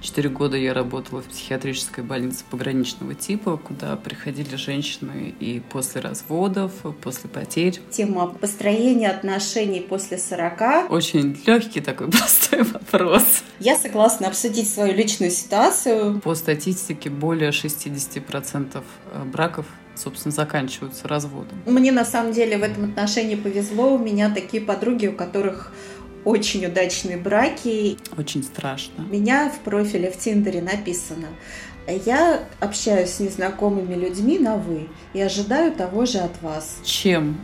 Четыре года я работала в психиатрической больнице пограничного типа, куда приходили женщины и после разводов, после потерь. Тема построения отношений после 40. Очень легкий такой простой вопрос. Я согласна обсудить свою личную ситуацию. По статистике более 60% браков собственно, заканчиваются разводом. Мне на самом деле в этом отношении повезло. У меня такие подруги, у которых очень удачные браки. Очень страшно. У меня в профиле в Тиндере написано я общаюсь с незнакомыми людьми на «вы» и ожидаю того же от вас. Чем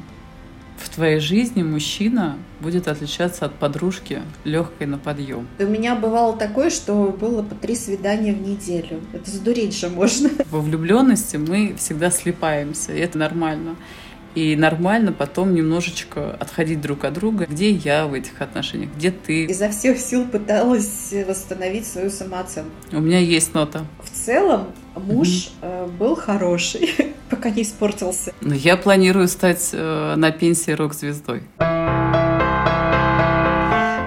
в твоей жизни мужчина будет отличаться от подружки легкой на подъем? У меня бывало такое, что было по три свидания в неделю. Это сдуреть же можно. Во влюбленности мы всегда слепаемся, и это нормально. И нормально потом немножечко отходить друг от друга. Где я в этих отношениях? Где ты? Изо всех сил пыталась восстановить свою самооценку. У меня есть нота. В целом муж mm-hmm. был хороший, пока не испортился. Но я планирую стать э, на пенсии рок-звездой.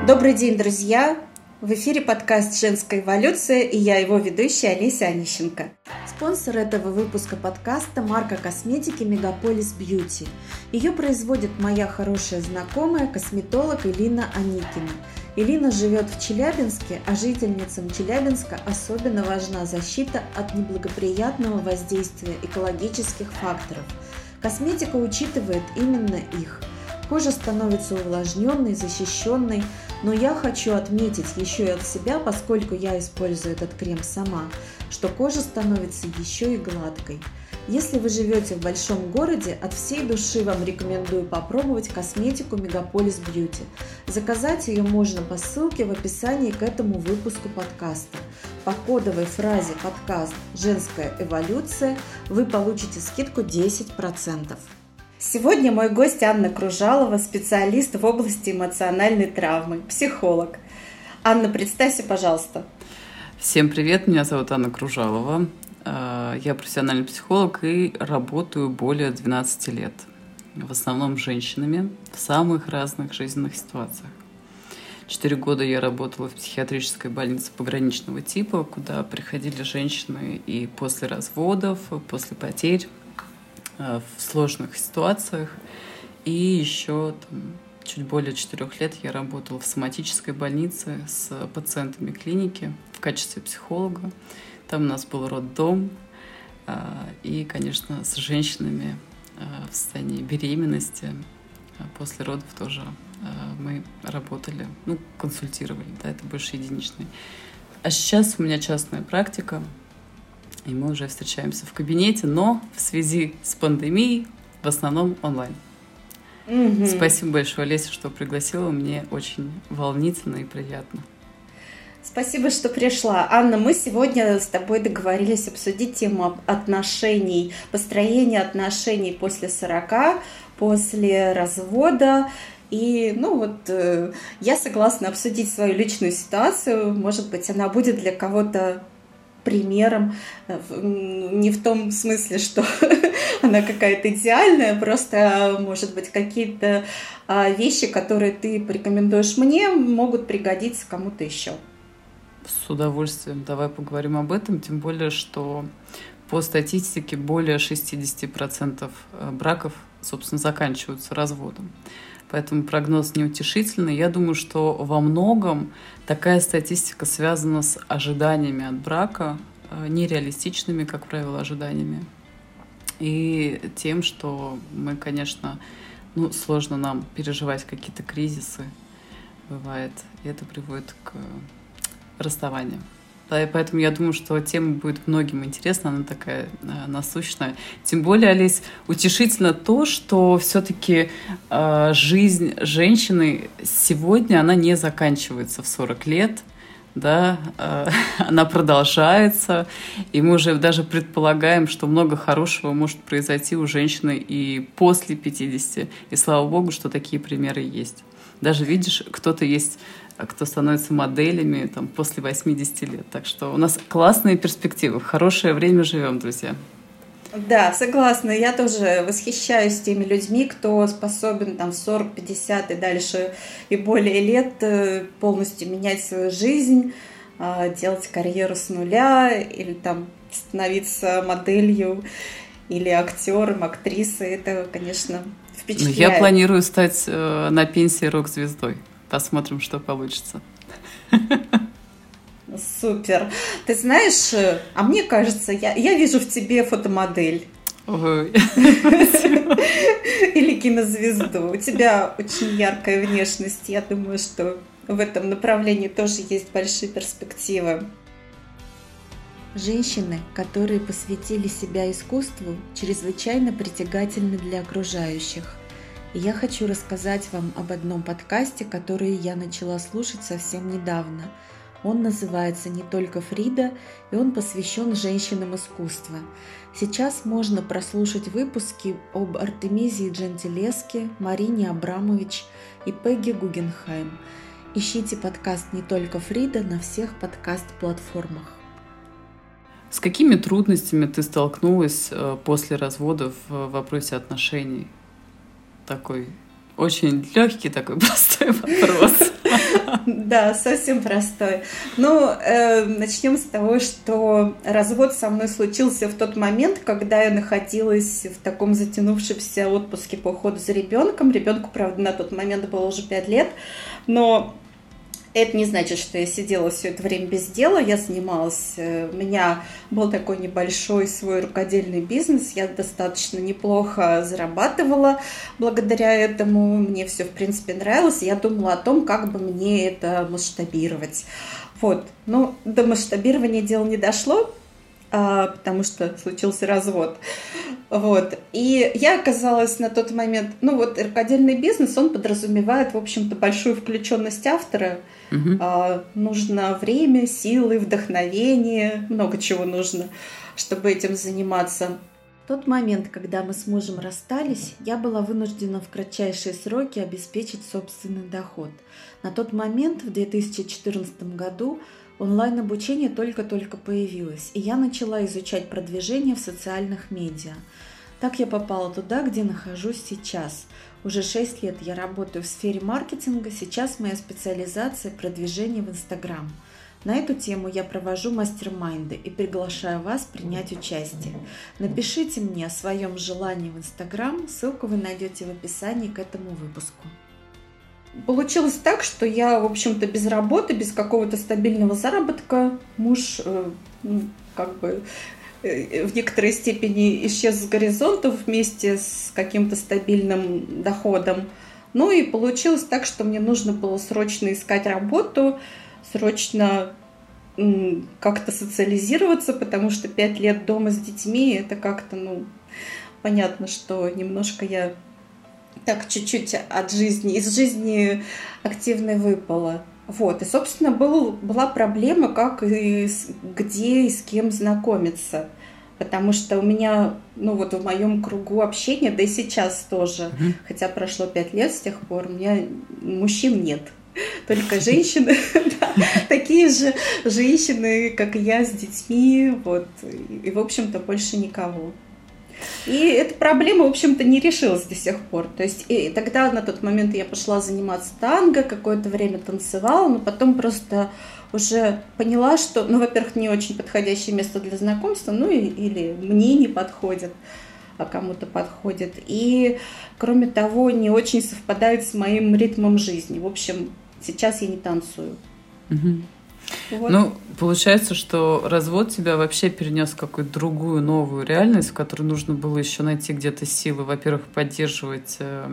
Добрый день, друзья! В эфире подкаст «Женская эволюция» и я его ведущая Олеся Онищенко. Спонсор этого выпуска подкаста – марка косметики «Мегаполис Бьюти». Ее производит моя хорошая знакомая, косметолог Элина Аникина. Элина живет в Челябинске, а жительницам Челябинска особенно важна защита от неблагоприятного воздействия экологических факторов. Косметика учитывает именно их – Кожа становится увлажненной, защищенной, но я хочу отметить еще и от себя, поскольку я использую этот крем сама, что кожа становится еще и гладкой. Если вы живете в большом городе, от всей души вам рекомендую попробовать косметику Мегаполис Бьюти. Заказать ее можно по ссылке в описании к этому выпуску подкаста. По кодовой фразе подкаст «Женская эволюция» вы получите скидку 10%. Сегодня мой гость Анна Кружалова, специалист в области эмоциональной травмы, психолог. Анна, представься, пожалуйста. Всем привет, меня зовут Анна Кружалова. Э, я профессиональный психолог и работаю более 12 лет. В основном с женщинами в самых разных жизненных ситуациях. Четыре года я работала в психиатрической больнице пограничного типа, куда приходили женщины и после разводов, после потерь, в сложных ситуациях. И еще там, чуть более четырех лет я работала в соматической больнице с пациентами клиники в качестве психолога. Там у нас был роддом. Э, и, конечно, с женщинами э, в состоянии беременности после родов тоже мы работали, ну, консультировали, да, это больше единичный. А сейчас у меня частная практика, и мы уже встречаемся в кабинете, но в связи с пандемией в основном онлайн. Угу. Спасибо большое, Олеся, что пригласила. Мне очень волнительно и приятно. Спасибо, что пришла. Анна, мы сегодня с тобой договорились обсудить тему отношений, построения отношений после 40, после развода. И, ну вот, э, я согласна обсудить свою личную ситуацию. Может быть, она будет для кого-то примером, э, не в том смысле, что она какая-то идеальная, просто, может быть, какие-то а, вещи, которые ты порекомендуешь мне, могут пригодиться кому-то еще. С удовольствием. Давай поговорим об этом, тем более, что по статистике более 60% э, браков, собственно, заканчиваются разводом поэтому прогноз неутешительный. Я думаю, что во многом такая статистика связана с ожиданиями от брака, э, нереалистичными, как правило, ожиданиями. И тем, что мы, конечно, ну, сложно нам переживать какие-то кризисы, бывает, и это приводит к расставанию. Поэтому я думаю, что тема будет многим интересна, она такая э, насущная. Тем более, Олесь, утешительно то, что все-таки э, жизнь женщины сегодня, она не заканчивается в 40 лет, да, э, она продолжается, и мы уже даже предполагаем, что много хорошего может произойти у женщины и после 50, и слава богу, что такие примеры есть. Даже видишь, кто-то есть кто становится моделями там, после 80 лет. Так что у нас классные перспективы. В хорошее время живем, друзья. Да, согласна. Я тоже восхищаюсь теми людьми, кто способен там 40, 50 и дальше и более лет э, полностью менять свою жизнь, а, делать карьеру с нуля или там становиться моделью или актером, актрисой. Это, конечно, впечатляет. Я планирую стать э, на пенсии рок-звездой. Посмотрим, что получится. Супер. Ты знаешь, э, а мне кажется, я, я вижу в тебе фотомодель. Ой. Или кинозвезду. У тебя очень яркая внешность. Я думаю, что в этом направлении тоже есть большие перспективы. Женщины, которые посвятили себя искусству, чрезвычайно притягательны для окружающих. Я хочу рассказать вам об одном подкасте, который я начала слушать совсем недавно. Он называется «Не только Фрида», и он посвящен женщинам искусства. Сейчас можно прослушать выпуски об Артемизии Джентилеске, Марине Абрамович и Пегги Гугенхайм. Ищите подкаст «Не только Фрида» на всех подкаст-платформах. С какими трудностями ты столкнулась э, после развода в вопросе отношений? Такой очень легкий, такой простой вопрос. Да, совсем простой. Ну, э, начнем с того, что развод со мной случился в тот момент, когда я находилась в таком затянувшемся отпуске по уходу за ребенком. Ребенку, правда, на тот момент было уже 5 лет, но это не значит, что я сидела все это время без дела, я занималась, э, у меня был такой небольшой свой рукодельный бизнес, я достаточно неплохо зарабатывала благодаря этому, мне все в принципе нравилось, я думала о том, как бы мне это масштабировать. Вот, ну, до масштабирования дело не дошло, потому что случился развод. Вот. И я оказалась на тот момент, ну вот рукодельный бизнес, он подразумевает, в общем-то, большую включенность автора. Угу. А, нужно время, силы, вдохновение, много чего нужно, чтобы этим заниматься. В тот момент, когда мы с мужем расстались, я была вынуждена в кратчайшие сроки обеспечить собственный доход. На тот момент, в 2014 году, Онлайн-обучение только-только появилось, и я начала изучать продвижение в социальных медиа. Так я попала туда, где нахожусь сейчас. Уже 6 лет я работаю в сфере маркетинга, сейчас моя специализация – продвижение в Инстаграм. На эту тему я провожу мастер-майнды и приглашаю вас принять участие. Напишите мне о своем желании в Инстаграм, ссылку вы найдете в описании к этому выпуску получилось так, что я, в общем-то, без работы, без какого-то стабильного заработка, муж, э, ну, как бы, э, в некоторой степени исчез с горизонта вместе с каким-то стабильным доходом. Ну и получилось так, что мне нужно было срочно искать работу, срочно как-то социализироваться, потому что пять лет дома с детьми это как-то, ну, понятно, что немножко я так чуть-чуть от жизни, из жизни активной выпало. Вот, и, собственно, был, была проблема, как и с, где и с кем знакомиться. Потому что у меня, ну вот в моем кругу общения, да и сейчас тоже, mm-hmm. хотя прошло пять лет с тех пор, у меня мужчин нет. Только женщины, такие же женщины, как я, с детьми, вот, и, в общем-то, больше никого. И эта проблема, в общем-то, не решилась до сих пор. То есть и тогда на тот момент я пошла заниматься танго, какое-то время танцевала, но потом просто уже поняла, что, ну, во-первых, не очень подходящее место для знакомства, ну, и, или мне не подходит, а кому-то подходит. И, кроме того, не очень совпадает с моим ритмом жизни. В общем, сейчас я не танцую. Угу. Вот. Ну, получается, что развод тебя вообще перенес в какую-то другую новую реальность, в которой нужно было еще найти где-то силы, во-первых, поддерживать э,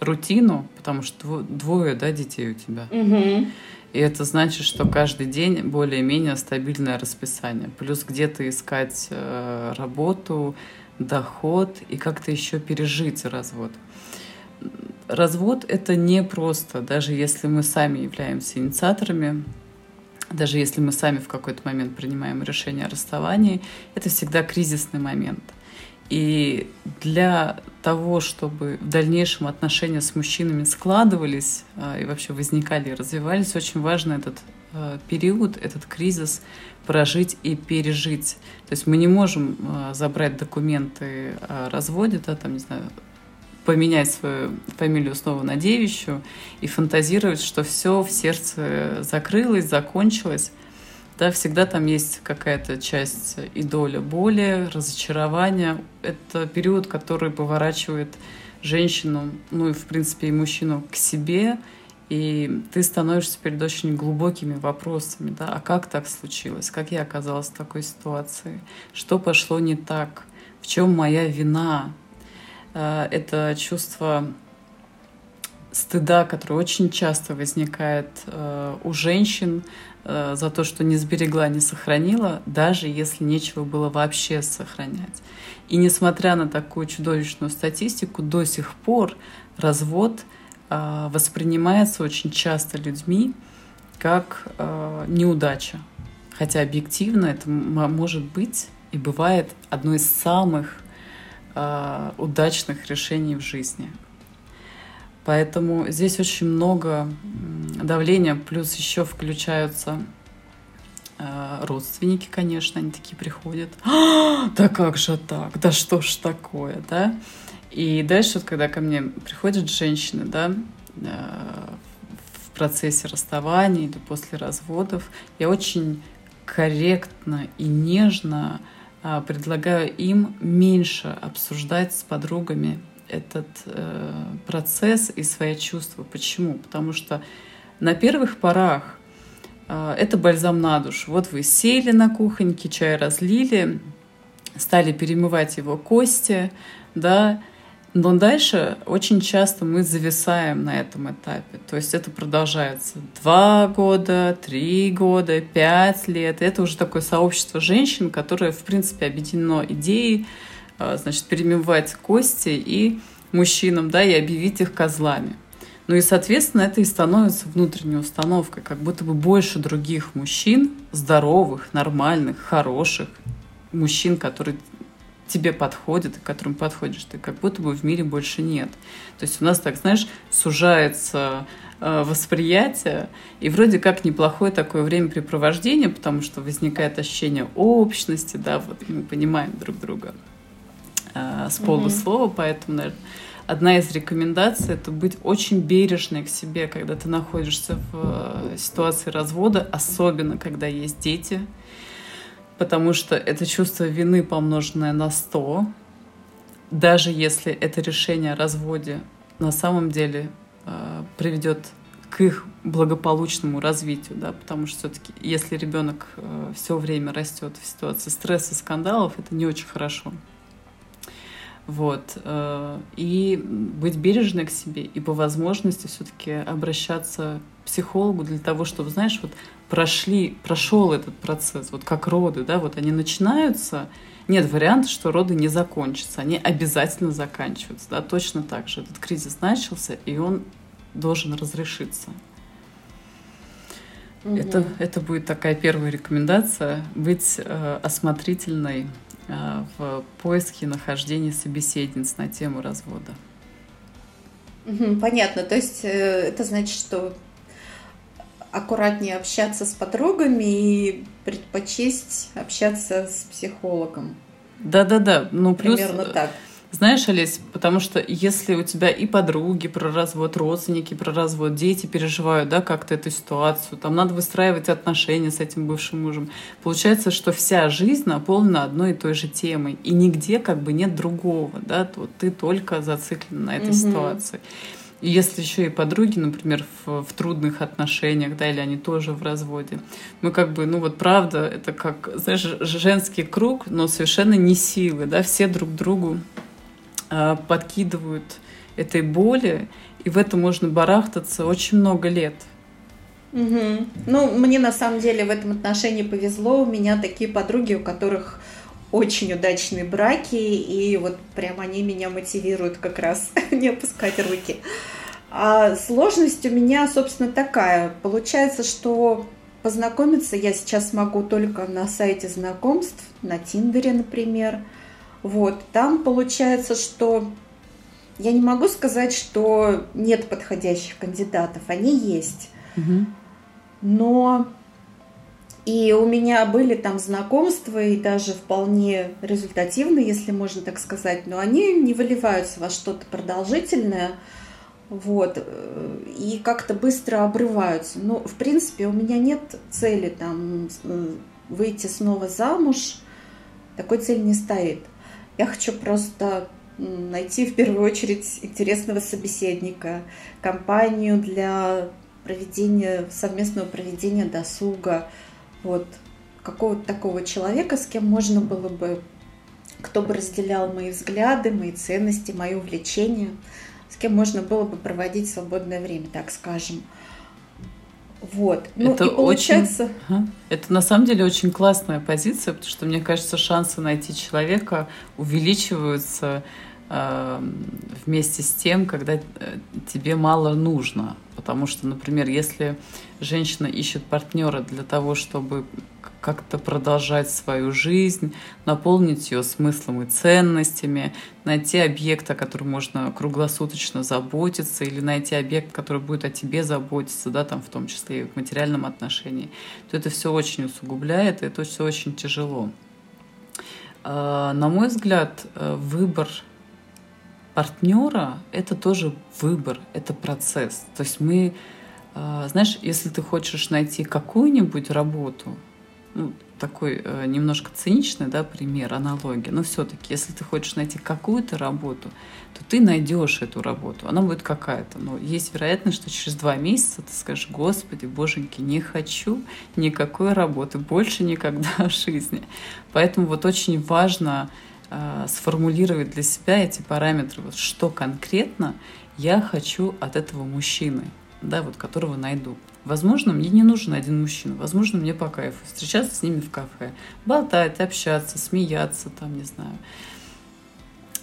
рутину, потому что двое, да, детей у тебя. Угу. И это значит, что каждый день более-менее стабильное расписание. Плюс где-то искать э, работу, доход и как-то еще пережить развод. Развод это не просто, даже если мы сами являемся инициаторами даже если мы сами в какой-то момент принимаем решение о расставании, это всегда кризисный момент. И для того, чтобы в дальнейшем отношения с мужчинами складывались а, и вообще возникали и развивались, очень важно этот а, период, этот кризис прожить и пережить. То есть мы не можем а, забрать документы о разводе, да, там, не знаю, поменять свою фамилию снова на девичью и фантазировать, что все в сердце закрылось, закончилось. да, всегда там есть какая-то часть и доля боли, разочарования. Это период, который поворачивает женщину, ну и, в принципе, и мужчину к себе, и ты становишься перед очень глубокими вопросами, да, а как так случилось, как я оказалась в такой ситуации, что пошло не так, в чем моя вина. Э, это чувство стыда, которое очень часто возникает э, у женщин э, за то, что не сберегла, не сохранила, даже если нечего было вообще сохранять. И несмотря на такую чудовищную статистику, до сих пор развод э, воспринимается очень часто людьми как э, неудача. Хотя объективно это может быть и бывает одно из самых э, удачных решений в жизни. Поэтому здесь очень много давления, плюс еще включаются э, родственники, конечно, они такие приходят. А, да как же так? Да что ж такое, да? И дальше, вот, когда ко мне приходят женщины, да, э, в процессе расставания или после разводов, я очень корректно и нежно э, предлагаю им меньше обсуждать с подругами этот э, процесс и свои чувства. Почему? Потому что на первых порах э, это бальзам на душу. Вот вы сели на кухоньке, чай разлили, стали перемывать его кости, да, но дальше очень часто мы зависаем на этом этапе. То есть это продолжается два года, три года, пять лет. Это уже такое сообщество женщин, которое, в принципе, объединено идеей а, значит, перемывать кости и мужчинам, да, и объявить их козлами. Ну и, соответственно, это и становится внутренней установкой, как будто бы больше других мужчин, здоровых, нормальных, хороших, мужчин, которые тебе подходят и к которым подходишь ты, как будто бы в мире больше нет. То есть у нас так, знаешь, сужается э, восприятие, и вроде как неплохое такое времяпрепровождение, потому что возникает ощущение общности, да, вот мы понимаем друг друга э, с полуслова, mm-hmm. поэтому, наверное, одна из рекомендаций это быть очень бережной к себе, когда ты находишься в э, ситуации развода, особенно когда есть дети, потому что это чувство вины, помноженное на 100, даже если это решение о разводе на самом деле э, приведет к их благополучному развитию, да, потому что все-таки, если ребенок э, все время растет в ситуации стресса, скандалов, это не очень хорошо. Вот. Э, и быть бережной к себе, и по возможности все-таки обращаться к психологу для того, чтобы, знаешь, вот прошли, прошел этот процесс, вот как роды, да, вот они начинаются, нет варианта, что роды не закончатся, они обязательно заканчиваются, да, точно так же. Этот кризис начался, и он должен разрешиться. Угу. Это, это будет такая первая рекомендация, быть э, осмотрительной Э, в поиске нахождения собеседниц на тему развода. Понятно. То есть э, это значит, что аккуратнее общаться с подругами и предпочесть общаться с психологом. Да-да-да. Ну, плюс... Примерно так. Знаешь, Олесь, потому что если у тебя и подруги про развод, родственники про развод, дети переживают, да, как-то эту ситуацию, там надо выстраивать отношения с этим бывшим мужем. Получается, что вся жизнь наполнена одной и той же темой, и нигде как бы нет другого, да, вот ты только зациклен на этой угу. ситуации. И если еще и подруги, например, в, в трудных отношениях, да, или они тоже в разводе, мы как бы, ну вот правда, это как, знаешь, женский круг, но совершенно не силы, да, все друг другу Э, подкидывают этой боли, и в этом можно барахтаться очень много лет. Угу. Ну, мне на самом деле в этом отношении повезло. У меня такие подруги, у которых очень удачные браки, и вот прям они меня мотивируют как раз не опускать руки. А сложность у меня, собственно, такая. Получается, что познакомиться я сейчас могу только на сайте знакомств, на Тиндере, например. Вот, там получается, что я не могу сказать, что нет подходящих кандидатов, они есть. Угу. Но и у меня были там знакомства, и даже вполне результативные, если можно так сказать, но они не выливаются во что-то продолжительное. вот, э, и как-то быстро обрываются. Но, в принципе, у меня нет цели там выйти снова замуж, такой цели не стоит. Я хочу просто найти в первую очередь интересного собеседника, компанию для проведения, совместного проведения досуга, вот, какого-то такого человека, с кем можно было бы, кто бы разделял мои взгляды, мои ценности, мои увлечения, с кем можно было бы проводить свободное время, так скажем. Вот. Ну, это и получается... Очень... Это на самом деле очень классная позиция, потому что, мне кажется, шансы найти человека увеличиваются вместе с тем, когда э, тебе мало нужно. Потому что, например, если женщина ищет партнера для того, чтобы как-то продолжать свою жизнь, наполнить ее смыслом и ценностями, найти объект, о котором можно круглосуточно заботиться, или найти объект, который будет о тебе заботиться, да, там в том числе и в материальном отношении, то это все очень усугубляет, и это все очень тяжело. А, на мой взгляд, э, выбор партнера — это тоже выбор, это процесс. То есть мы, а, знаешь, если ты хочешь найти какую-нибудь работу, ну, такой э, немножко циничный да, пример, аналогия, но все-таки, если ты хочешь найти какую-то работу, то ты найдешь эту работу. Она будет какая-то. Но есть вероятность, что через два месяца ты скажешь, Господи, Боженьки, не хочу никакой работы, больше никогда в жизни. Поэтому вот очень важно э, сформулировать для себя эти параметры, вот что конкретно я хочу от этого мужчины, да, вот которого найду. Возможно, мне не нужен один мужчина. Возможно, мне по кайфу встречаться с ними в кафе, болтать, общаться, смеяться, там, не знаю,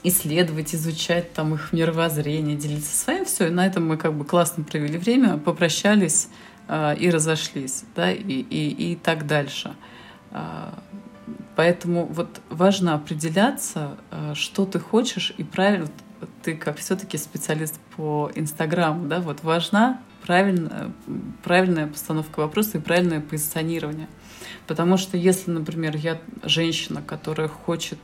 исследовать, изучать там их мировоззрение, делиться своим. Все, и на этом мы как бы классно провели время, попрощались э, и разошлись, да, и, и, и так дальше. Э, поэтому вот важно определяться, э, что ты хочешь, и правильно, ты как все-таки специалист по Инстаграму, да, вот важна правильная, правильная постановка вопроса и правильное позиционирование. Потому что если, например, я женщина, которая хочет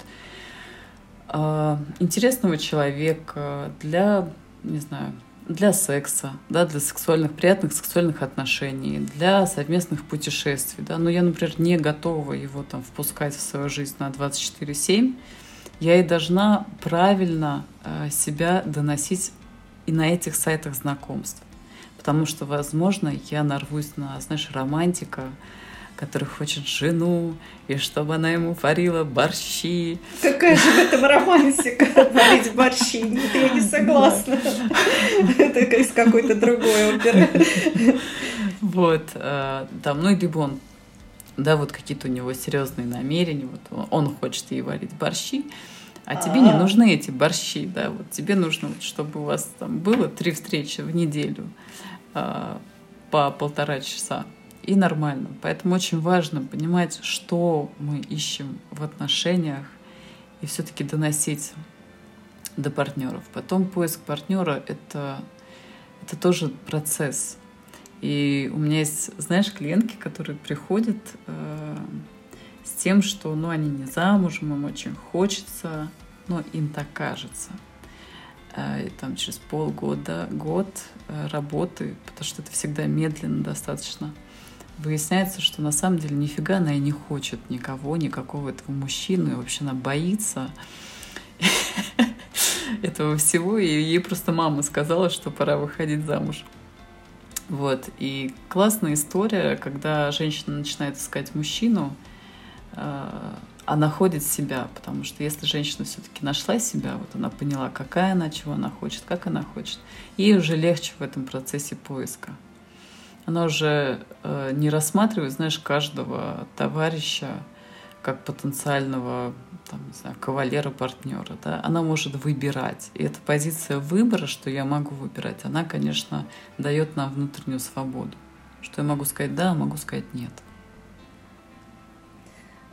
э, интересного человека для, не знаю, для секса, да, для сексуальных, приятных сексуальных отношений, для совместных путешествий, да, но я, например, не готова его там впускать в свою жизнь на 24-7, я и должна правильно э, себя доносить и на этих сайтах знакомств. Потому что, возможно, я нарвусь на, знаешь, романтика, который хочет жену, и чтобы она ему варила борщи. Какая же в этом романтика, варить борщи? Нет, я не согласна. Это из какой-то другой оперы. Вот, э, там, ну, либо он, да, вот какие-то у него серьезные намерения, вот он хочет ей варить борщи, а тебе не нужны эти борщи, да, вот тебе нужно, чтобы у вас там было три встречи в неделю, Э, по полтора часа. И нормально. Поэтому очень важно понимать, что мы ищем в отношениях и все-таки доносить до партнеров. Потом поиск партнера это, это тоже процесс. И у меня есть, знаешь, клиентки, которые приходят э, с тем, что ну, они не замужем, им очень хочется, но им так кажется. Э, и там через полгода, год э, работы, потому что это всегда медленно достаточно, выясняется, что на самом деле нифига она и не хочет никого, никакого этого мужчины, вообще она боится этого всего, и ей просто мама сказала, что пора выходить замуж. Вот, и классная история, когда женщина начинает искать мужчину, а находит себя, потому что если женщина все-таки нашла себя, вот она поняла, какая она, чего она хочет, как она хочет, ей уже легче в этом процессе поиска. Она уже э, не рассматривает, знаешь, каждого товарища как потенциального там, не знаю, кавалера, партнера. Да? Она может выбирать. И эта позиция выбора, что я могу выбирать, она, конечно, дает нам внутреннюю свободу. Что я могу сказать да, а могу сказать нет.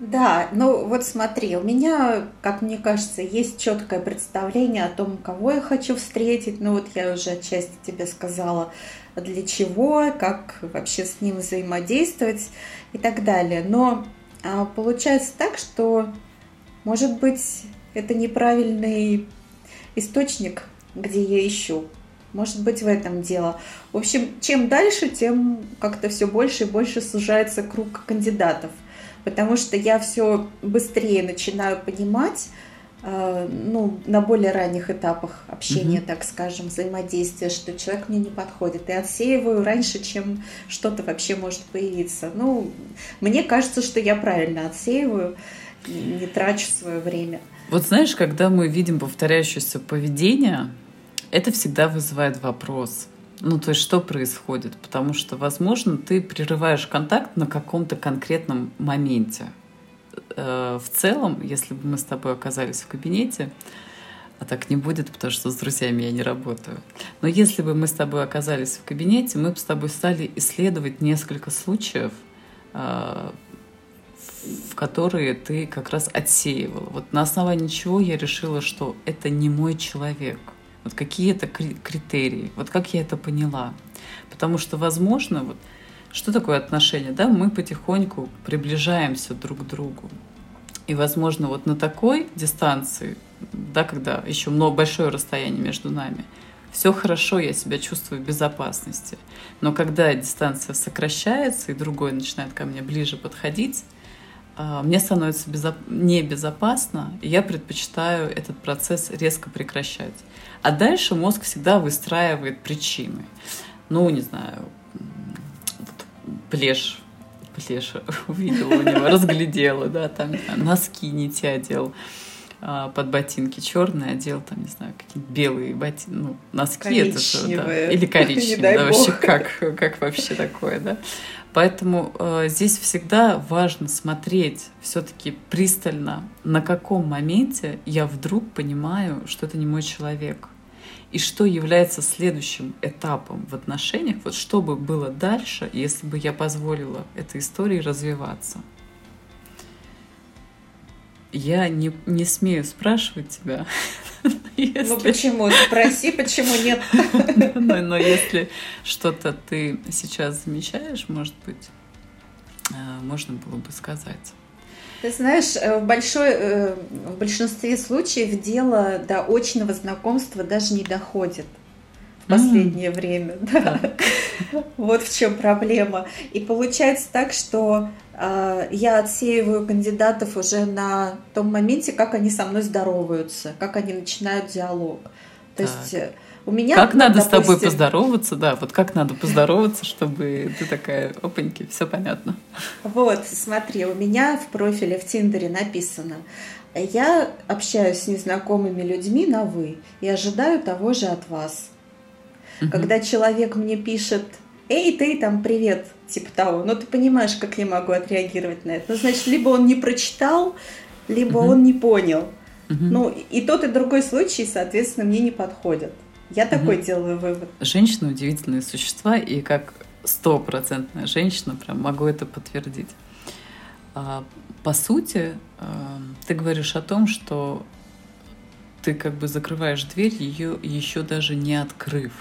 Да, ну вот смотри, у меня, как мне кажется, есть четкое представление о том, кого я хочу встретить. Ну вот я уже отчасти тебе сказала, для чего, как вообще с ним взаимодействовать и так далее. Но а, получается так, что, может быть, это неправильный источник, где я ищу. Может быть, в этом дело. В общем, чем дальше, тем как-то все больше и больше сужается круг кандидатов. Потому что я все быстрее начинаю понимать, э, ну, на более ранних этапах общения, mm-hmm. так скажем, взаимодействия, что человек мне не подходит. И отсеиваю раньше, чем что-то вообще может появиться. Ну, мне кажется, что я правильно отсеиваю, не трачу свое время. Вот знаешь, когда мы видим повторяющееся поведение, это всегда вызывает вопрос. Ну, то есть, что происходит? Потому что, возможно, ты прерываешь контакт на каком-то конкретном моменте. Э, в целом, если бы мы с тобой оказались в кабинете, а так не будет, потому что с друзьями я не работаю. Но если бы мы с тобой оказались в кабинете, мы бы с тобой стали исследовать несколько случаев, э, в которые ты как раз отсеивала. Вот на основании чего я решила, что это не мой человек – вот какие это критерии, вот как я это поняла. Потому что, возможно, вот что такое отношения, да, мы потихоньку приближаемся друг к другу. И, возможно, вот на такой дистанции, да, когда еще много большое расстояние между нами, все хорошо, я себя чувствую в безопасности. Но когда дистанция сокращается, и другой начинает ко мне ближе подходить, мне становится безо... небезопасно, и я предпочитаю этот процесс резко прекращать. А дальше мозг всегда выстраивает причины. Ну, не знаю, вот плешь, плешь увидела у него, разглядела, да, там носки не те одел а, под ботинки черные, одел там, не знаю, какие-то белые ботинки, ну, носки это же, да, или коричневые, да, вообще как, как вообще такое, да. Поэтому э, здесь всегда важно смотреть все-таки пристально, на каком моменте я вдруг понимаю, что это не мой человек и что является следующим этапом в отношениях, вот что бы было дальше, если бы я позволила этой истории развиваться. Я не, не смею спрашивать тебя. Если... Ну почему? Спроси, почему нет. но, но если что-то ты сейчас замечаешь, может быть, э, можно было бы сказать. Ты знаешь, э, в, большой, э, в большинстве случаев дело до очного знакомства даже не доходит в последнее mm. время. Да. вот в чем проблема. И получается так, что я отсеиваю кандидатов уже на том моменте, как они со мной здороваются, как они начинают диалог. То так. есть э, у меня, как ну, надо допустим... с тобой поздороваться, да, вот как надо поздороваться, чтобы ты такая, опаньки, все понятно. Вот, смотри, у меня в профиле в Тиндере написано, я общаюсь с незнакомыми людьми на «вы» и ожидаю того же от вас. Угу. Когда человек мне пишет «Эй, ты там, привет», типа того, ну ты понимаешь, как я могу отреагировать на это. Ну, значит, либо он не прочитал, либо угу. он не понял. Угу. Ну, и тот, и другой случай, соответственно, мне не подходят. Я такой угу. делаю вывод. Женщины удивительные существа, и как стопроцентная женщина прям могу это подтвердить. А, по сути, а, ты говоришь о том, что ты как бы закрываешь дверь, ее еще даже не открыв.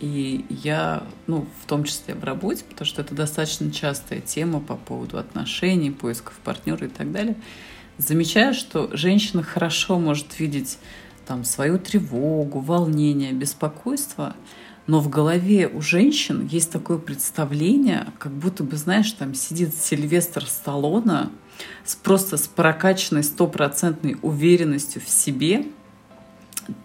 И я, ну, в том числе в работе, потому что это достаточно частая тема по поводу отношений, поисков партнера и так далее, замечаю, что женщина хорошо может видеть там свою тревогу, волнение, беспокойство, но в голове у женщин есть такое представление, как будто бы, знаешь, там сидит Сильвестр Сталлоне с просто с прокачанной стопроцентной уверенностью в себе,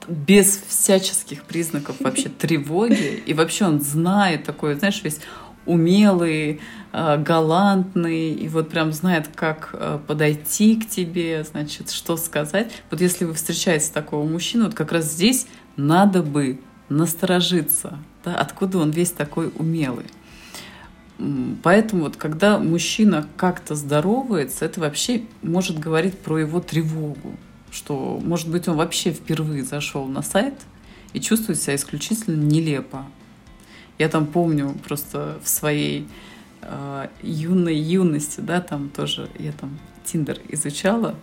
без всяческих признаков вообще тревоги. И вообще он знает такой, знаешь, весь умелый, э, галантный, и вот прям знает, как э, подойти к тебе, значит, что сказать. Вот если вы встречаете такого мужчину, вот как раз здесь надо бы насторожиться, да, откуда он весь такой умелый. Поэтому вот когда мужчина как-то здоровается, это вообще может говорить про его тревогу, что, может быть, он вообще впервые зашел на сайт и чувствует себя исключительно нелепо, я там помню просто в своей э, юной юности, да, там тоже я там Тиндер изучала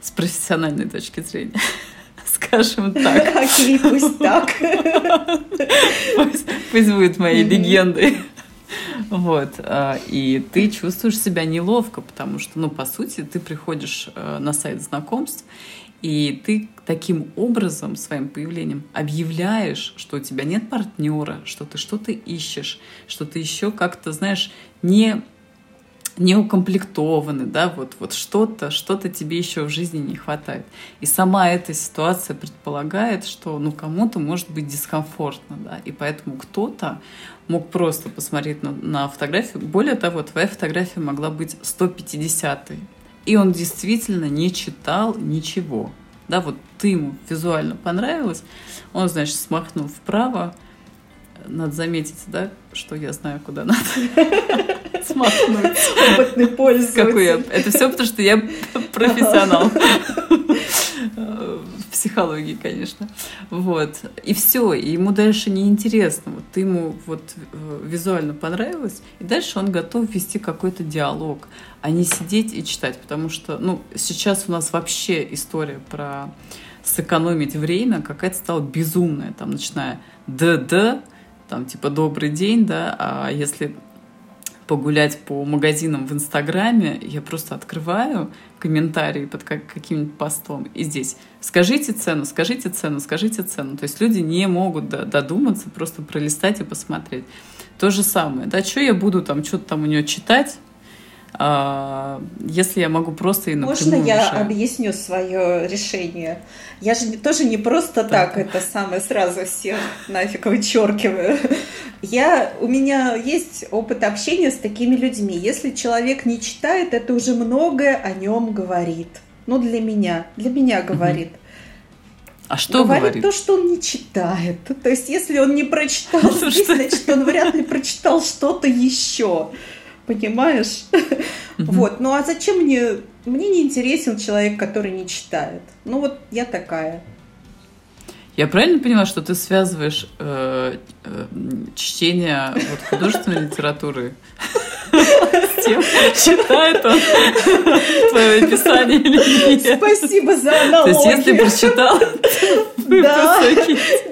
с профессиональной точки зрения. Скажем так. Окей, пусть так. Пусть, пусть будет моей легендой. Вот. А, и ты чувствуешь себя неловко, потому что, ну, по сути, ты приходишь э, на сайт знакомств, И ты таким образом, своим появлением, объявляешь, что у тебя нет партнера, что ты что-то ищешь, что ты еще как-то, знаешь, не не укомплектованы, да, вот, вот что-то, что-то тебе еще в жизни не хватает. И сама эта ситуация предполагает, что ну, кому-то может быть дискомфортно, да, и поэтому кто-то мог просто посмотреть на, на фотографию. Более того, твоя фотография могла быть 150-й, и он действительно не читал ничего. Да, вот ты ему визуально понравилось, он, значит, смахнул вправо, надо заметить, да, что я знаю, куда надо смахнуть. Опытный пользователь. Какой я? Это все потому, что я профессионал. В психологии, конечно. Вот. И все. И ему дальше неинтересно. Вот ты ему вот э, визуально понравилось, и дальше он готов вести какой-то диалог, а не сидеть и читать. Потому что, ну, сейчас у нас вообще история про сэкономить время какая-то стала безумная, там, начиная ДД, там, типа, добрый день, да, а если погулять по магазинам в Инстаграме, я просто открываю комментарии под каким-нибудь постом, и здесь скажите цену, скажите цену, скажите цену. То есть люди не могут додуматься, просто пролистать и посмотреть. То же самое, да, что я буду там что-то там у нее читать, если я могу просто и напрямую Можно я решать. объясню свое решение? Я же тоже не просто так, так это самое сразу всех нафиг вычеркиваю. Я, у меня есть опыт общения с такими людьми. Если человек не читает, это уже многое о нем говорит. Ну, для меня. Для меня говорит. А что говорит? Говорит то, что он не читает. То есть, если он не прочитал, значит, он вряд ли прочитал что-то еще понимаешь? Вот, ну а зачем мне, мне не интересен человек, который не читает. Ну вот я такая. Я правильно поняла, что ты связываешь э, э, чтение вот, художественной литературы с тем, читает он твое описание или нет? Спасибо за аналогию. То есть, если прочитал, да,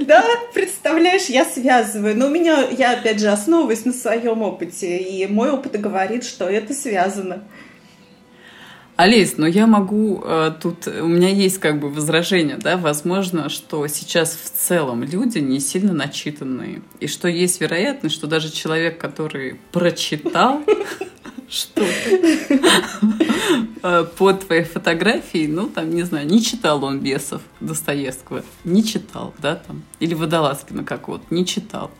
да, представляешь, я связываю. Но у меня, я опять же основываюсь на своем опыте, и мой опыт говорит, что это связано. Олесь, но я могу э, тут, у меня есть как бы возражение, да, возможно, что сейчас в целом люди не сильно начитанные, и что есть вероятность, что даже человек, который прочитал что-то э, под твоей фотографией, ну, там, не знаю, не читал он Бесов Достоевского, не читал, да, там, или Водолазкина какого-то, не читал.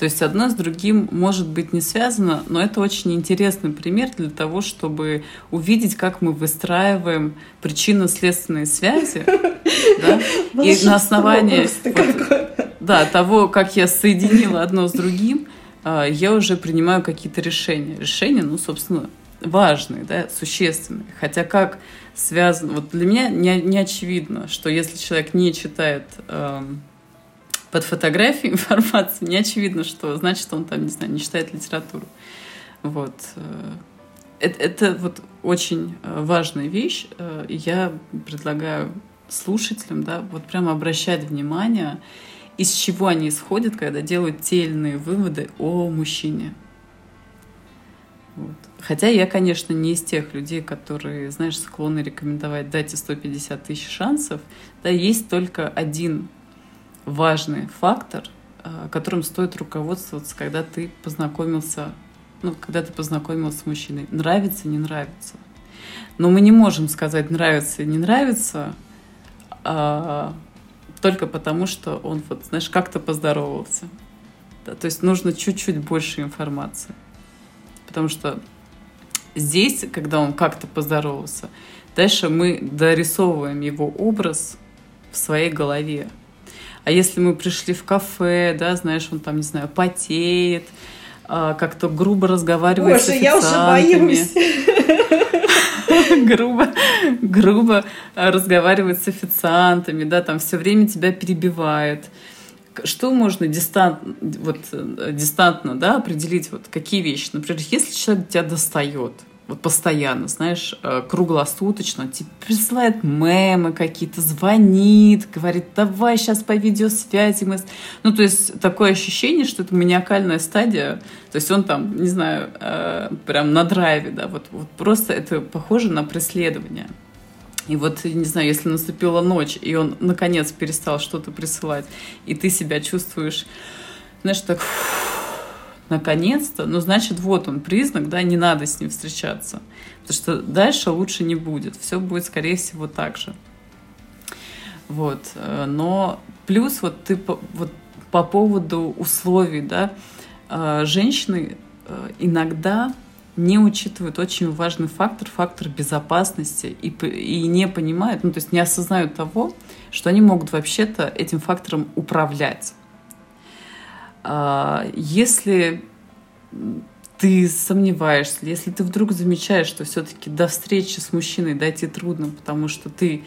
То есть одно с другим может быть не связано, но это очень интересный пример для того, чтобы увидеть, как мы выстраиваем причинно-следственные связи. И на основании да, того, как я соединила одно с другим, а, я уже принимаю какие-то решения. Решения, ну, собственно, важные, да, существенные. Хотя как связано... Вот для меня не, не очевидно, что если человек не читает эм, под фотографией информации, не очевидно, что значит он там, не знаю, не читает литературу. Вот. Э, это, это вот очень э, важная вещь. Э, я предлагаю слушателям, да, вот прямо обращать внимание, из чего они исходят, когда делают те или иные выводы о мужчине. Вот. Хотя я, конечно, не из тех людей, которые, знаешь, склонны рекомендовать дайте 150 тысяч шансов. Да, есть только один важный фактор, э, которым стоит руководствоваться, когда ты познакомился, ну, когда ты познакомился с мужчиной. Нравится, не нравится. Но мы не можем сказать нравится не нравится а, только потому, что он вот, знаешь, как-то поздоровался. Да, то есть нужно чуть-чуть больше информации. Потому что здесь, когда он как-то поздоровался, дальше мы дорисовываем его образ в своей голове. А если мы пришли в кафе, да, знаешь, он там, не знаю, потеет, а, как-то грубо разговаривает Боже, с официантами. я уже боюсь. грубо, грубо разговаривает с официантами, да, там все время тебя перебивает. Что можно дистант, вот, э, дистантно да, определить, вот, какие вещи? Например, если человек тебя достает – вот постоянно, знаешь, э, круглосуточно, тебе присылает мемы какие-то, звонит, говорит, давай сейчас по видеосвязи мы... Ну, то есть такое ощущение, что это маниакальная стадия, то есть он там, не знаю, э, прям на драйве, да, вот, вот просто это похоже на преследование. И вот, не знаю, если наступила ночь, и он наконец перестал что-то присылать, и ты себя чувствуешь, знаешь, так, наконец-то, ну, значит, вот он признак, да, не надо с ним встречаться. Потому что дальше лучше не будет. Все будет, скорее всего, так же. Вот. Э, но плюс вот ты по, вот по поводу условий, да, э, женщины э, иногда не учитывают очень важный фактор, фактор безопасности и, и не понимают, ну то есть не осознают того, что они могут вообще-то этим фактором управлять. А, если ты сомневаешься, если ты вдруг замечаешь, что все-таки до встречи с мужчиной дойти трудно, потому что ты,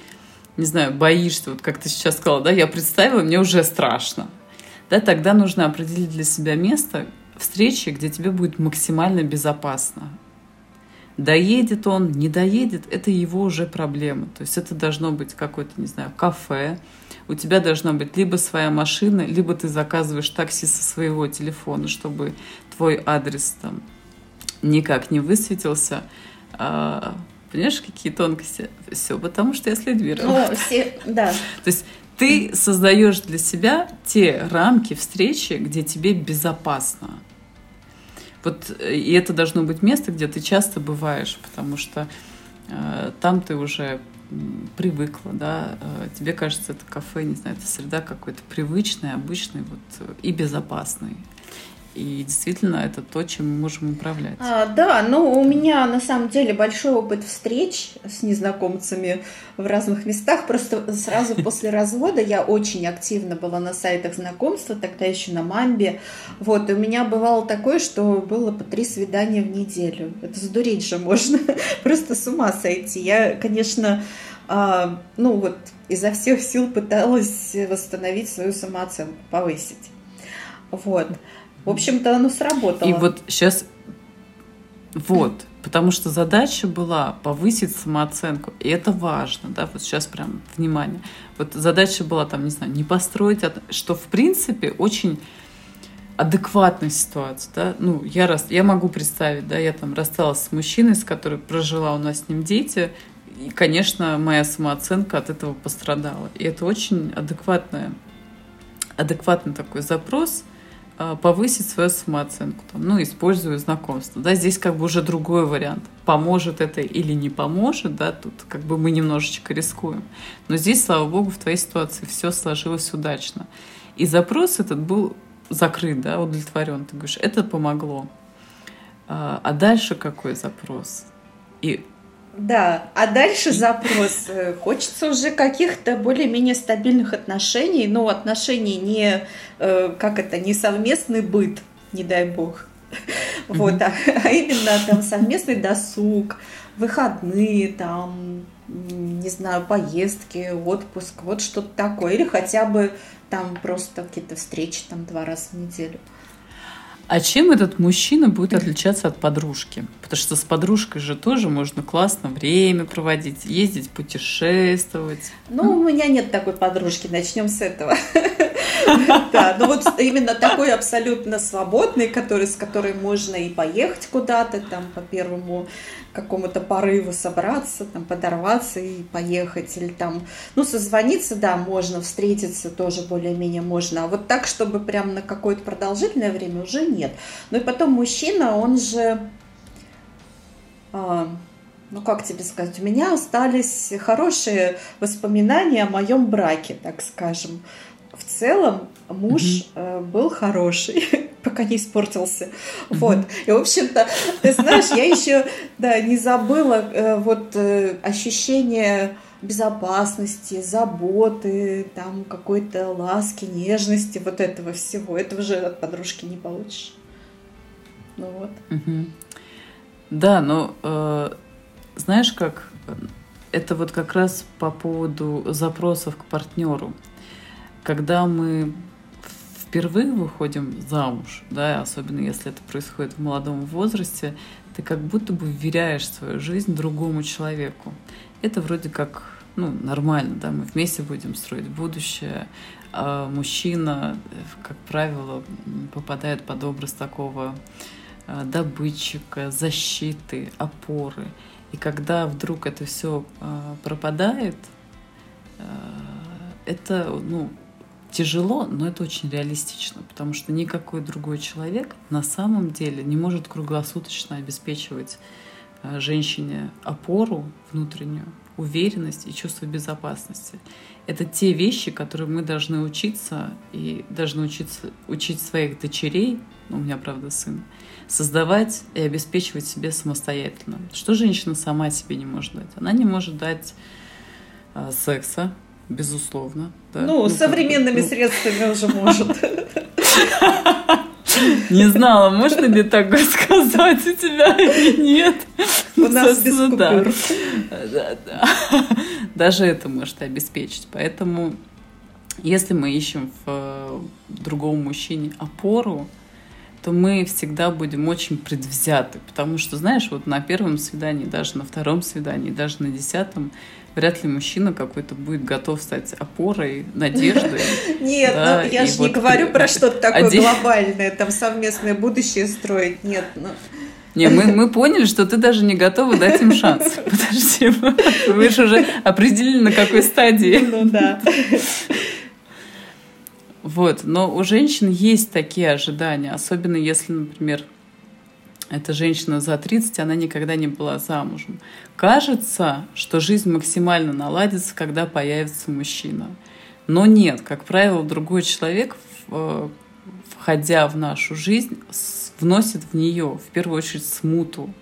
не знаю, боишься, вот как ты сейчас сказала, да, я представила, мне уже страшно, да, тогда нужно определить для себя место, встречи, где тебе будет максимально безопасно. Доедет он, не доедет, это его уже проблема. То есть это должно быть какое-то, не знаю, кафе. У тебя должна быть либо своя машина, либо ты заказываешь такси со своего телефона, чтобы твой адрес там никак не высветился. А, понимаешь, какие тонкости? Все потому, что я с людьми Ну, все, да. То есть ты создаешь для себя те рамки встречи, где тебе безопасно. Вот э, и это должно быть место, где ты часто бываешь, потому что э, там ты уже привыкла, да, э, тебе кажется, это кафе, не знаю, это среда какой-то привычный, обычный, вот и безопасный. И действительно, это то, чем мы можем управлять. А, да, но у меня на самом деле большой опыт встреч с незнакомцами в разных местах. Просто сразу после развода я очень активно была на сайтах знакомства, тогда еще на Мамбе. Вот, и у меня бывало такое, что было по три свидания в неделю. Это сдуреть же можно, просто с ума сойти. Я, конечно, а, ну вот изо всех сил пыталась восстановить свою самооценку, повысить. Вот. В общем-то, оно сработало. И вот сейчас... Вот. Потому что задача была повысить самооценку. И это важно, да, вот сейчас прям внимание. Вот задача была там, не знаю, не построить, что в принципе очень адекватная ситуация, да, ну, я, раз, я могу представить, да, я там рассталась с мужчиной, с которым прожила у нас с ним дети, и, конечно, моя самооценка от этого пострадала. И это очень адекватная, адекватный такой запрос, повысить свою самооценку, там, ну, используя знакомство. Да, здесь как бы уже другой вариант. Поможет это или не поможет, да, тут как бы мы немножечко рискуем. Но здесь, слава богу, в твоей ситуации все сложилось удачно. И запрос этот был закрыт, да, удовлетворен. Ты говоришь, это помогло. А, а дальше какой запрос? И да, а дальше запрос. Э, хочется уже каких-то более-менее стабильных отношений, но отношений не, э, как это, не совместный быт, не дай бог. Вот, а, а именно там совместный досуг, выходные, там, не знаю, поездки, отпуск, вот что-то такое. Или хотя бы там просто какие-то встречи там два раза в неделю. А чем этот мужчина будет отличаться от подружки? Потому что с подружкой же тоже можно классно время проводить, ездить, путешествовать. Ну, у меня нет такой подружки, начнем с этого. Да, ну вот именно такой абсолютно свободный, который, с которой можно и поехать куда-то, там, по первому какому-то порыву собраться, там, подорваться и поехать, или там, ну, созвониться, да, можно, встретиться тоже более-менее можно, а вот так, чтобы прям на какое-то продолжительное время уже нет. Ну и потом мужчина, он же, а, ну, как тебе сказать, у меня остались хорошие воспоминания о моем браке, так скажем. В целом муж mm-hmm. был хороший, пока не испортился. Вот. И, в общем-то, ты знаешь, я еще да, не забыла э, вот э, ощущение безопасности, заботы, там какой-то ласки, нежности, вот этого всего. Этого же от подружки не получишь. Ну вот. Угу. Да, но э, знаешь как, это вот как раз по поводу запросов к партнеру. Когда мы впервые выходим замуж, да, особенно если это происходит в молодом возрасте, ты как будто бы вверяешь свою жизнь другому человеку. Это вроде как ну, нормально, да, мы вместе будем строить будущее. А мужчина, как правило, попадает под образ такого а, добытчика, защиты, опоры. И когда вдруг это все э, пропадает, э, это, ну, тяжело, но это очень реалистично, потому что никакой другой человек на самом деле не может круглосуточно обеспечивать э, женщине опору внутреннюю, уверенность и чувство безопасности. Это те вещи, которые мы должны учиться и должны учиться учить своих дочерей, ну, у меня, правда, сын, создавать и обеспечивать себе самостоятельно. Что женщина сама себе не может дать? Она не может дать а, секса, безусловно. Да? Ну, ну, современными ну, средствами уже может. Не знала, можно ли так сказать у тебя или нет. У нас без да. Даже это может обеспечить. Поэтому, если мы ищем в э, другом мужчине опору, то мы всегда будем очень предвзяты. Потому что, знаешь, вот на первом свидании, даже на втором свидании, даже на десятом, вряд ли мужчина какой-то будет готов стать опорой, надеждой. Нет, ну я же не говорю про что-то такое глобальное, там совместное будущее строить. Нет, ну... Не, мы, мы поняли, что ты даже не готова дать им шанс. Подожди, вы же уже определили, на какой стадии. Ну да. Вот, но у женщин есть такие ожидания, особенно если, например, эта женщина за 30, она никогда не была замужем. Кажется, что жизнь максимально наладится, когда появится мужчина. Но нет, как правило, другой человек, входя в нашу жизнь, вносит в нее в первую очередь смуту,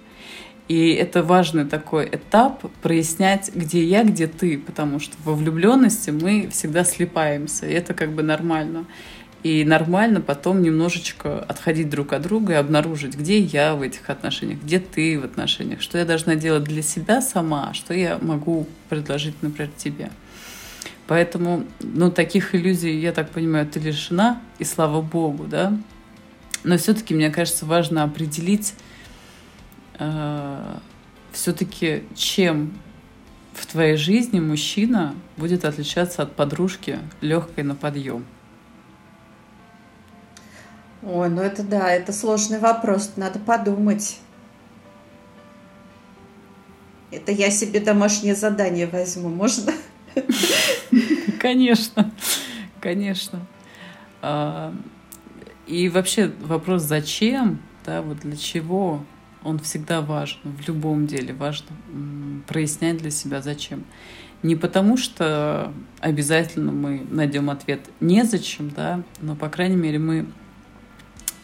и это важный такой этап прояснять, где я, где ты, потому что во влюбленности мы всегда слепаемся, и это как бы нормально. И нормально потом немножечко отходить друг от друга и обнаружить, где я в этих отношениях, где ты в отношениях, что я должна делать для себя сама, что я могу предложить, например, тебе. Поэтому, ну, таких иллюзий, я так понимаю, ты лишена, и слава богу, да. Но все-таки, мне кажется, важно определить, э, все-таки чем в твоей жизни мужчина будет отличаться от подружки легкой на подъем? Ой, ну это да, это сложный вопрос, надо подумать. Это я себе домашнее задание возьму, можно? Конечно, конечно. А, и вообще вопрос, зачем, да, вот для чего он всегда важен, в любом деле важно прояснять для себя, зачем. Не потому, что обязательно мы найдем ответ незачем, да, но, по крайней мере, мы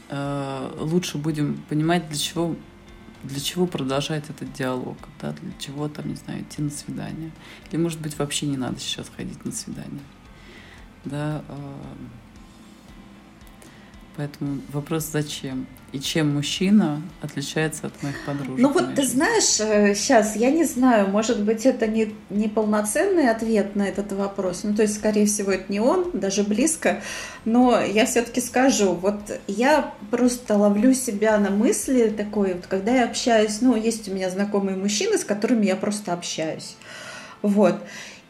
лучше будем понимать, для чего, для чего продолжать этот диалог, да, для чего там, не знаю, идти на свидание. Или, может быть, вообще не надо сейчас ходить на свидание. Да, э, Поэтому вопрос зачем? И чем мужчина отличается от моих подружек? Ну вот ты знаешь, сейчас э, я не знаю, может быть это не, не полноценный ответ на этот вопрос. Ну то есть, скорее всего, это не он, даже близко. Но я все-таки скажу, вот я просто ловлю себя на мысли такой, вот, когда я общаюсь, ну есть у меня знакомые мужчины, с которыми я просто общаюсь. Вот.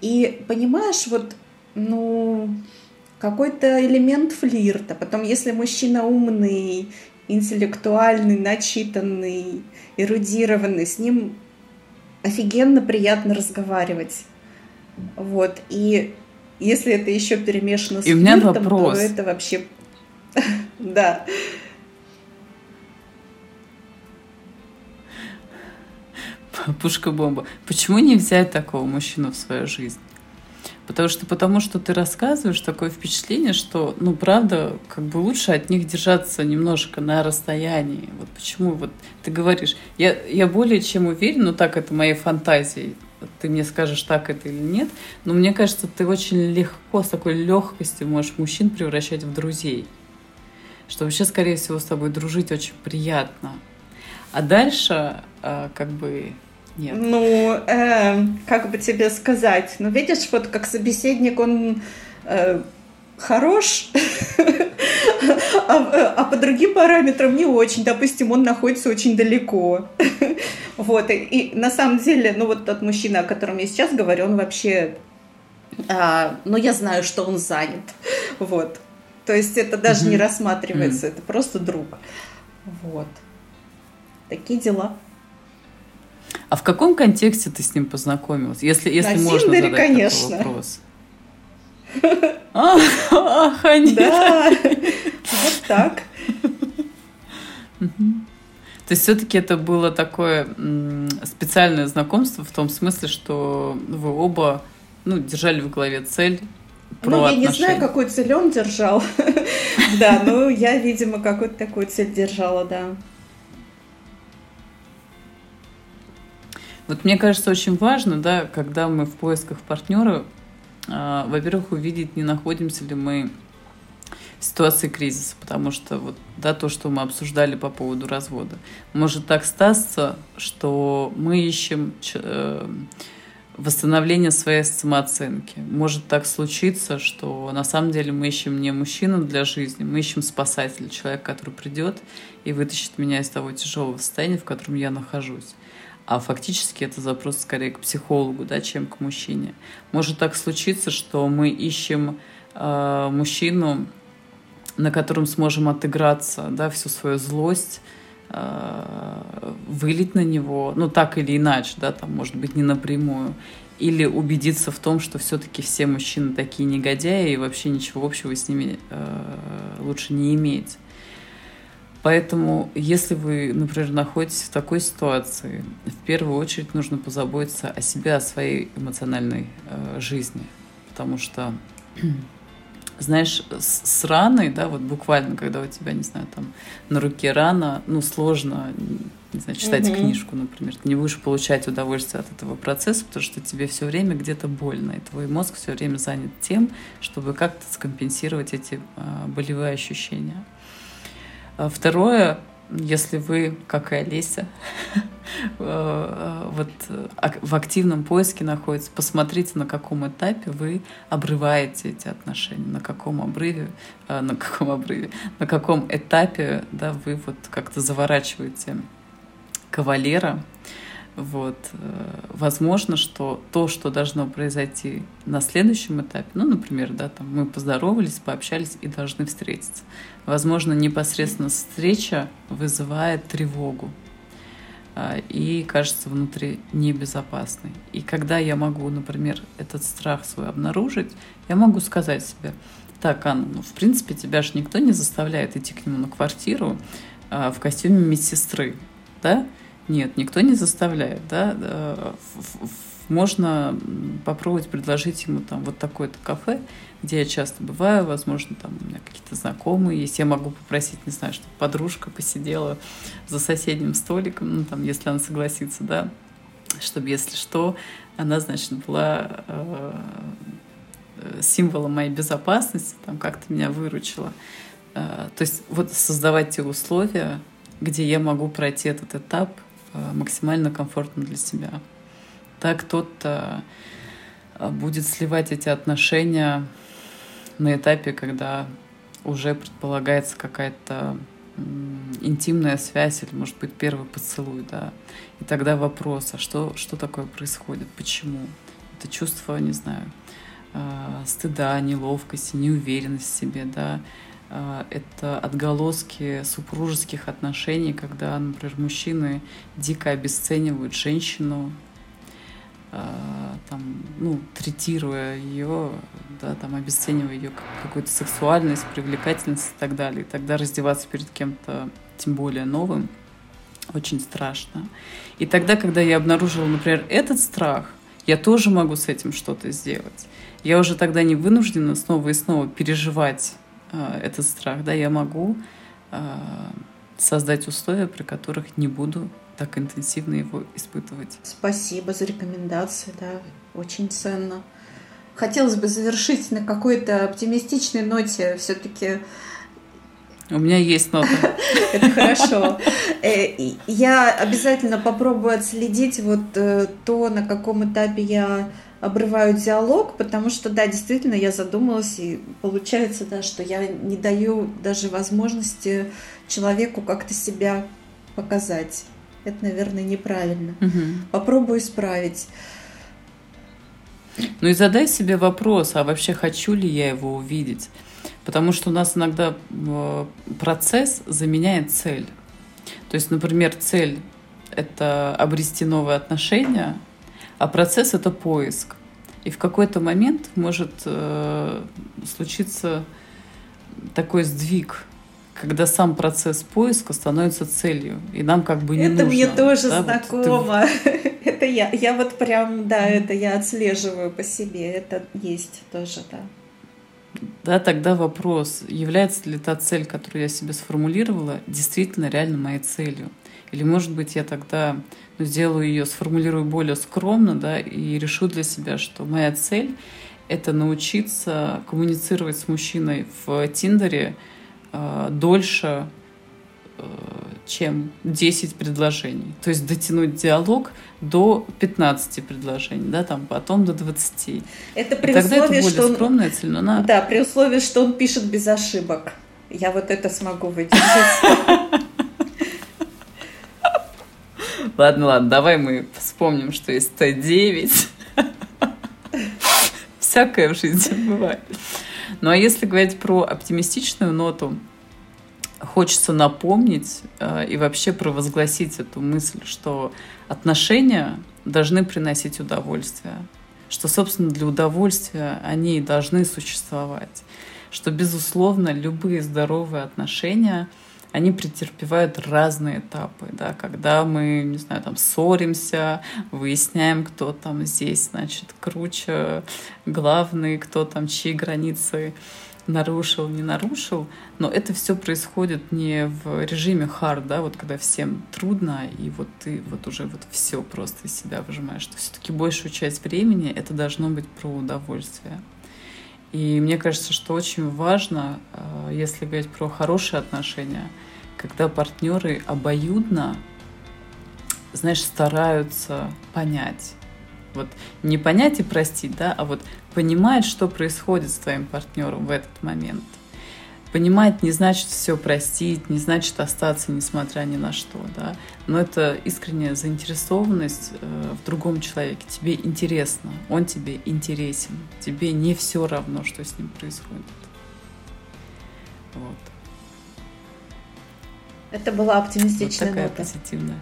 И понимаешь, вот, ну, какой-то элемент флирта. Потом, если мужчина умный, интеллектуальный, начитанный, эрудированный, с ним офигенно приятно разговаривать. Вот. И если это еще перемешано с И флиртом, у меня вопрос. то это вообще... Да. Пушка-бомба. Почему не взять такого мужчину в свою жизнь? Потому что, потому что ты рассказываешь такое впечатление, что, ну, правда, как бы лучше от них держаться немножко на расстоянии. Вот почему вот ты говоришь, я, я более чем уверен, ну так это моей фантазии, ты мне скажешь, так это или нет, но мне кажется, ты очень легко, с такой легкостью можешь мужчин превращать в друзей. Что вообще, скорее всего, с тобой дружить очень приятно. А дальше, а, как бы, нет. Ну, э, как бы тебе сказать, ну, видишь, вот как собеседник, он э, хорош, а, а по другим параметрам не очень. Допустим, он находится очень далеко. вот, и, и на самом деле, ну, вот тот мужчина, о котором я сейчас говорю, он вообще, а, ну, я знаю, что он занят. вот. То есть это даже не рассматривается, это просто друг. Вот. Такие дела. А в каком контексте ты с ним познакомилась? Если, если На можно Тиндере, задать конечно. такой вопрос. Ах, они. Да, вот так. То есть все-таки это было такое специальное знакомство в том смысле, что вы оба ну, держали в голове цель про Ну, я отношения. не знаю, какую цель он держал. Да, ну я, видимо, какую-то такую цель держала, да. Вот мне кажется, очень важно, да, когда мы в поисках партнера, э, во-первых, увидеть, не находимся ли мы в ситуации кризиса, потому что вот, да, то, что мы обсуждали по поводу развода, может так статься, что мы ищем э, восстановление своей самооценки. Может так случиться, что на самом деле мы ищем не мужчину для жизни, мы ищем спасателя, человека, который придет и вытащит меня из того тяжелого состояния, в котором я нахожусь. А фактически это запрос скорее к психологу, да, чем к мужчине. Может так случиться, что мы ищем э, мужчину, на котором сможем отыграться, да, всю свою злость, э, вылить на него, ну так или иначе, да, там, может быть, не напрямую, или убедиться в том, что все-таки все мужчины такие негодяи и вообще ничего общего с ними э, лучше не иметь. Поэтому, если вы, например, находитесь в такой ситуации, в первую очередь нужно позаботиться о себе, о своей эмоциональной э, жизни, потому что знаешь, с, с раной, да, вот буквально, когда у тебя, не знаю, там на руке рана, ну, сложно, не знаю, читать mm-hmm. книжку, например. Ты не будешь получать удовольствие от этого процесса, потому что тебе все время где-то больно, и твой мозг все время занят тем, чтобы как-то скомпенсировать эти а, болевые ощущения. А второе, если вы, как и Олеся, вот в активном поиске находитесь, посмотрите, на каком этапе вы обрываете эти отношения, на каком обрыве, на каком обрыве, на каком этапе, да, вы вот как-то заворачиваете кавалера, вот. Возможно, что то, что должно произойти на следующем этапе, ну, например, да, там мы поздоровались, пообщались и должны встретиться. Возможно, непосредственно встреча вызывает тревогу и кажется внутри небезопасной. И когда я могу, например, этот страх свой обнаружить, я могу сказать себе, так, Анна, ну, в принципе, тебя же никто не заставляет идти к нему на квартиру в костюме медсестры, да? Нет, никто не заставляет, да. Можно попробовать предложить ему там вот такое-то кафе, где я часто бываю, возможно, там у меня какие-то знакомые есть. Я могу попросить, не знаю, чтобы подружка посидела за соседним столиком, ну, там, если она согласится, да, чтобы, если что, она, значит, была э, символом моей безопасности, там, как-то меня выручила. Э, то есть вот создавать те условия, где я могу пройти этот этап максимально комфортно для себя. Так кто-то будет сливать эти отношения на этапе, когда уже предполагается какая-то интимная связь или, может быть, первый поцелуй, да. И тогда вопрос, а что, что такое происходит, почему? Это чувство, не знаю, стыда, неловкости, неуверенность в себе, да, это отголоски супружеских отношений, когда, например, мужчины дико обесценивают женщину, там, ну, третируя ее, да, там, обесценивая ее какую-то сексуальность, привлекательность и так далее. И тогда раздеваться перед кем-то, тем более новым, очень страшно. И тогда, когда я обнаружила, например, этот страх, я тоже могу с этим что-то сделать. Я уже тогда не вынуждена снова и снова переживать этот страх, да, я могу э, создать условия, при которых не буду так интенсивно его испытывать. Спасибо за рекомендации, да, очень ценно. Хотелось бы завершить на какой-то оптимистичной ноте все-таки. У меня есть нота. Это хорошо. Я обязательно попробую отследить вот то, на каком этапе я обрываю диалог, потому что, да, действительно, я задумалась, и получается, да, что я не даю даже возможности человеку как-то себя показать. Это, наверное, неправильно. Угу. Попробую исправить. Ну и задай себе вопрос, а вообще хочу ли я его увидеть? Потому что у нас иногда процесс заменяет цель. То есть, например, цель — это обрести новые отношения, а процесс — это поиск. И в какой-то момент может э, случиться такой сдвиг, когда сам процесс поиска становится целью, и нам как бы не это нужно. Это мне тоже да, знакомо. Вот ты... это я, я вот прям, да, это я отслеживаю по себе, это есть тоже, да. Да, тогда вопрос, является ли та цель, которую я себе сформулировала, действительно реально моей целью? Или, может быть, я тогда сделаю ее, сформулирую более скромно, да, и решу для себя, что моя цель — это научиться коммуницировать с мужчиной в Тиндере э, дольше, э, чем 10 предложений. То есть дотянуть диалог до 15 предложений, да, там потом до 20. Это при и условии, это более что он... скромная цель, но она... Да, при условии, что он пишет без ошибок. Я вот это смогу выдержать. Ладно, ладно, давай мы вспомним, что есть Т9. Всякое в жизни бывает. Ну а если говорить про оптимистичную ноту, хочется напомнить э, и вообще провозгласить эту мысль, что отношения должны приносить удовольствие, что, собственно, для удовольствия они должны существовать, что, безусловно, любые здоровые отношения – они претерпевают разные этапы, да, когда мы, не знаю, там ссоримся, выясняем, кто там здесь, значит, круче, главный, кто там чьи границы нарушил, не нарушил, но это все происходит не в режиме хард, да, вот когда всем трудно, и вот ты вот уже вот все просто из себя выжимаешь, все-таки большую часть времени это должно быть про удовольствие. И мне кажется, что очень важно, э, если говорить про хорошие отношения, когда партнеры обоюдно, знаешь, стараются понять. Вот не понять и простить, да, а вот понимать, что происходит с твоим партнером в этот момент. Понимать не значит все простить, не значит остаться несмотря ни на что, да. Но это искренняя заинтересованность э, в другом человеке. Тебе интересно, он тебе интересен, тебе не все равно, что с ним происходит. Вот. Это была оптимистичная вот такая нота. позитивная.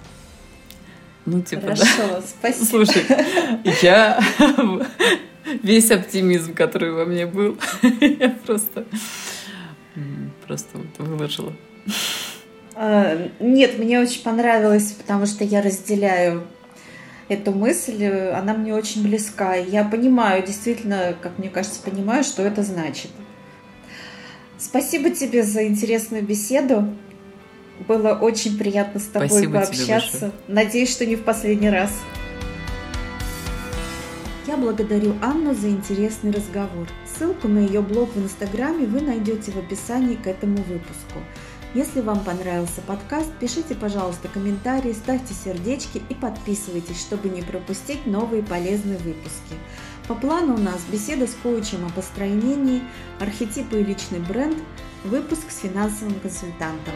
Ну, типа, Хорошо, да. спасибо. Слушай, я весь оптимизм, который во мне был, я просто, просто вот выложила. А, нет, мне очень понравилось, потому что я разделяю эту мысль, она мне очень близка. Я понимаю, действительно, как мне кажется, понимаю, что это значит. Спасибо тебе за интересную беседу. Было очень приятно с тобой Спасибо пообщаться. Надеюсь, что не в последний раз. Я благодарю Анну за интересный разговор. Ссылку на ее блог в Инстаграме вы найдете в описании к этому выпуску. Если вам понравился подкаст, пишите, пожалуйста, комментарии, ставьте сердечки и подписывайтесь, чтобы не пропустить новые полезные выпуски. По плану у нас беседа с коучем о построении, архетипы и личный бренд, выпуск с финансовым консультантом.